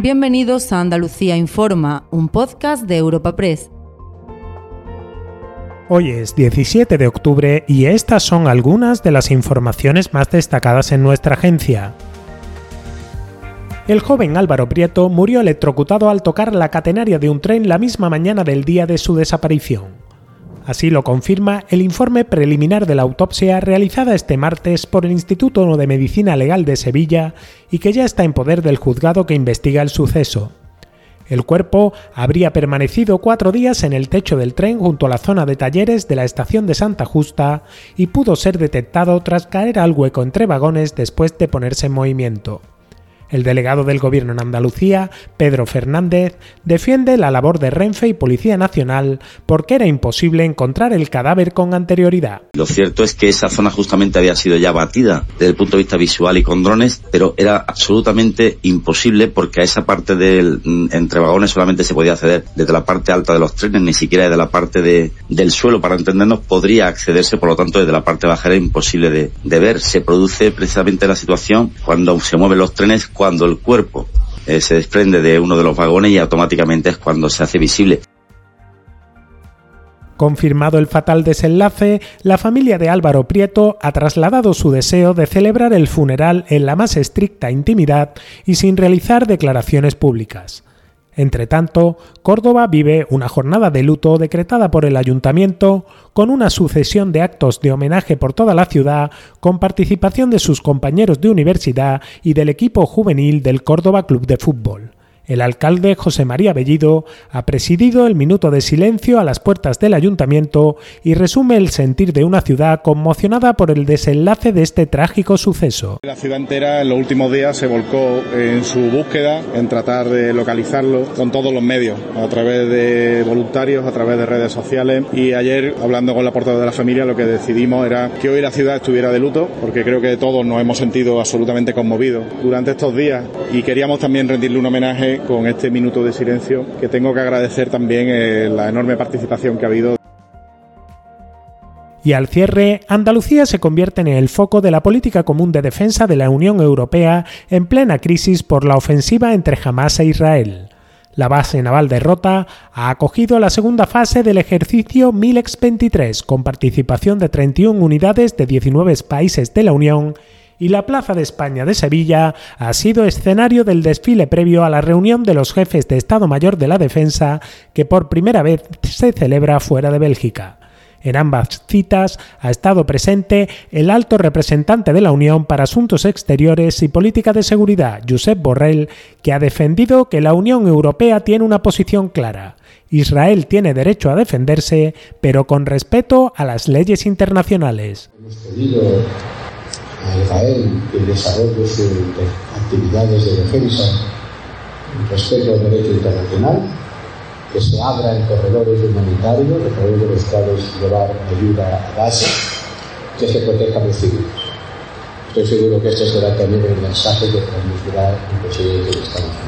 Bienvenidos a Andalucía Informa, un podcast de Europa Press. Hoy es 17 de octubre y estas son algunas de las informaciones más destacadas en nuestra agencia. El joven Álvaro Prieto murió electrocutado al tocar la catenaria de un tren la misma mañana del día de su desaparición. Así lo confirma el informe preliminar de la autopsia realizada este martes por el Instituto de Medicina Legal de Sevilla y que ya está en poder del juzgado que investiga el suceso. El cuerpo habría permanecido cuatro días en el techo del tren junto a la zona de talleres de la estación de Santa Justa y pudo ser detectado tras caer al hueco entre vagones después de ponerse en movimiento. El delegado del Gobierno en Andalucía, Pedro Fernández, defiende la labor de Renfe y Policía Nacional porque era imposible encontrar el cadáver con anterioridad. Lo cierto es que esa zona justamente había sido ya batida desde el punto de vista visual y con drones, pero era absolutamente imposible porque a esa parte del mm, entre vagones solamente se podía acceder desde la parte alta de los trenes, ni siquiera desde la parte de, del suelo, para entendernos, podría accederse, por lo tanto, desde la parte baja era imposible de, de ver. Se produce precisamente la situación cuando se mueven los trenes cuando el cuerpo eh, se desprende de uno de los vagones y automáticamente es cuando se hace visible. Confirmado el fatal desenlace, la familia de Álvaro Prieto ha trasladado su deseo de celebrar el funeral en la más estricta intimidad y sin realizar declaraciones públicas. Entre tanto, Córdoba vive una jornada de luto decretada por el ayuntamiento con una sucesión de actos de homenaje por toda la ciudad con participación de sus compañeros de universidad y del equipo juvenil del Córdoba Club de Fútbol. El alcalde José María Bellido ha presidido el minuto de silencio a las puertas del ayuntamiento y resume el sentir de una ciudad conmocionada por el desenlace de este trágico suceso. La ciudad entera en los últimos días se volcó en su búsqueda, en tratar de localizarlo con todos los medios, a través de voluntarios, a través de redes sociales y ayer hablando con la portavoz de la familia lo que decidimos era que hoy la ciudad estuviera de luto porque creo que todos nos hemos sentido absolutamente conmovidos durante estos días y queríamos también rendirle un homenaje con este minuto de silencio, que tengo que agradecer también eh, la enorme participación que ha habido. Y al cierre, Andalucía se convierte en el foco de la política común de defensa de la Unión Europea en plena crisis por la ofensiva entre Hamas e Israel. La base naval de Rota ha acogido la segunda fase del ejercicio Milex 23 con participación de 31 unidades de 19 países de la Unión y la Plaza de España de Sevilla ha sido escenario del desfile previo a la reunión de los jefes de Estado Mayor de la Defensa que por primera vez se celebra fuera de Bélgica. En ambas citas ha estado presente el alto representante de la Unión para Asuntos Exteriores y Política de Seguridad, Josep Borrell, que ha defendido que la Unión Europea tiene una posición clara. Israel tiene derecho a defenderse, pero con respeto a las leyes internacionales. Israel y el desarrollo de sus actividades de defensa, respeto al derecho internacional, que se abran corredores humanitarios a través de los cuales llevar ayuda a Gaza, que se protejan los civiles. Estoy seguro que este será también el mensaje que transmitirá el presidente de Estados